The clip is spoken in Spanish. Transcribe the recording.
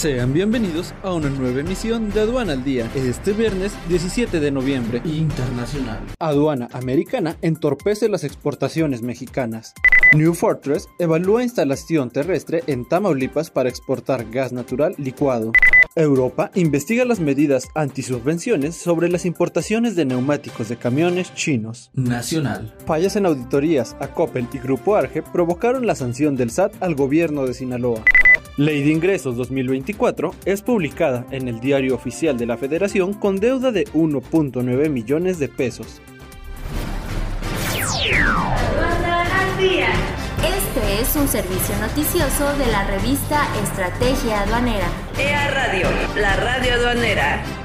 Sean bienvenidos a una nueva emisión de Aduana al Día, este viernes 17 de noviembre. Internacional. Aduana americana entorpece las exportaciones mexicanas. New Fortress evalúa instalación terrestre en Tamaulipas para exportar gas natural licuado. Europa investiga las medidas antisubvenciones sobre las importaciones de neumáticos de camiones chinos. Nacional. Fallas en auditorías a Coppel y Grupo Arge provocaron la sanción del SAT al gobierno de Sinaloa. Ley de Ingresos 2024 es publicada en el Diario Oficial de la Federación con deuda de 1.9 millones de pesos. Este es un servicio noticioso de la revista Estrategia Aduanera. EA Radio, la radio aduanera.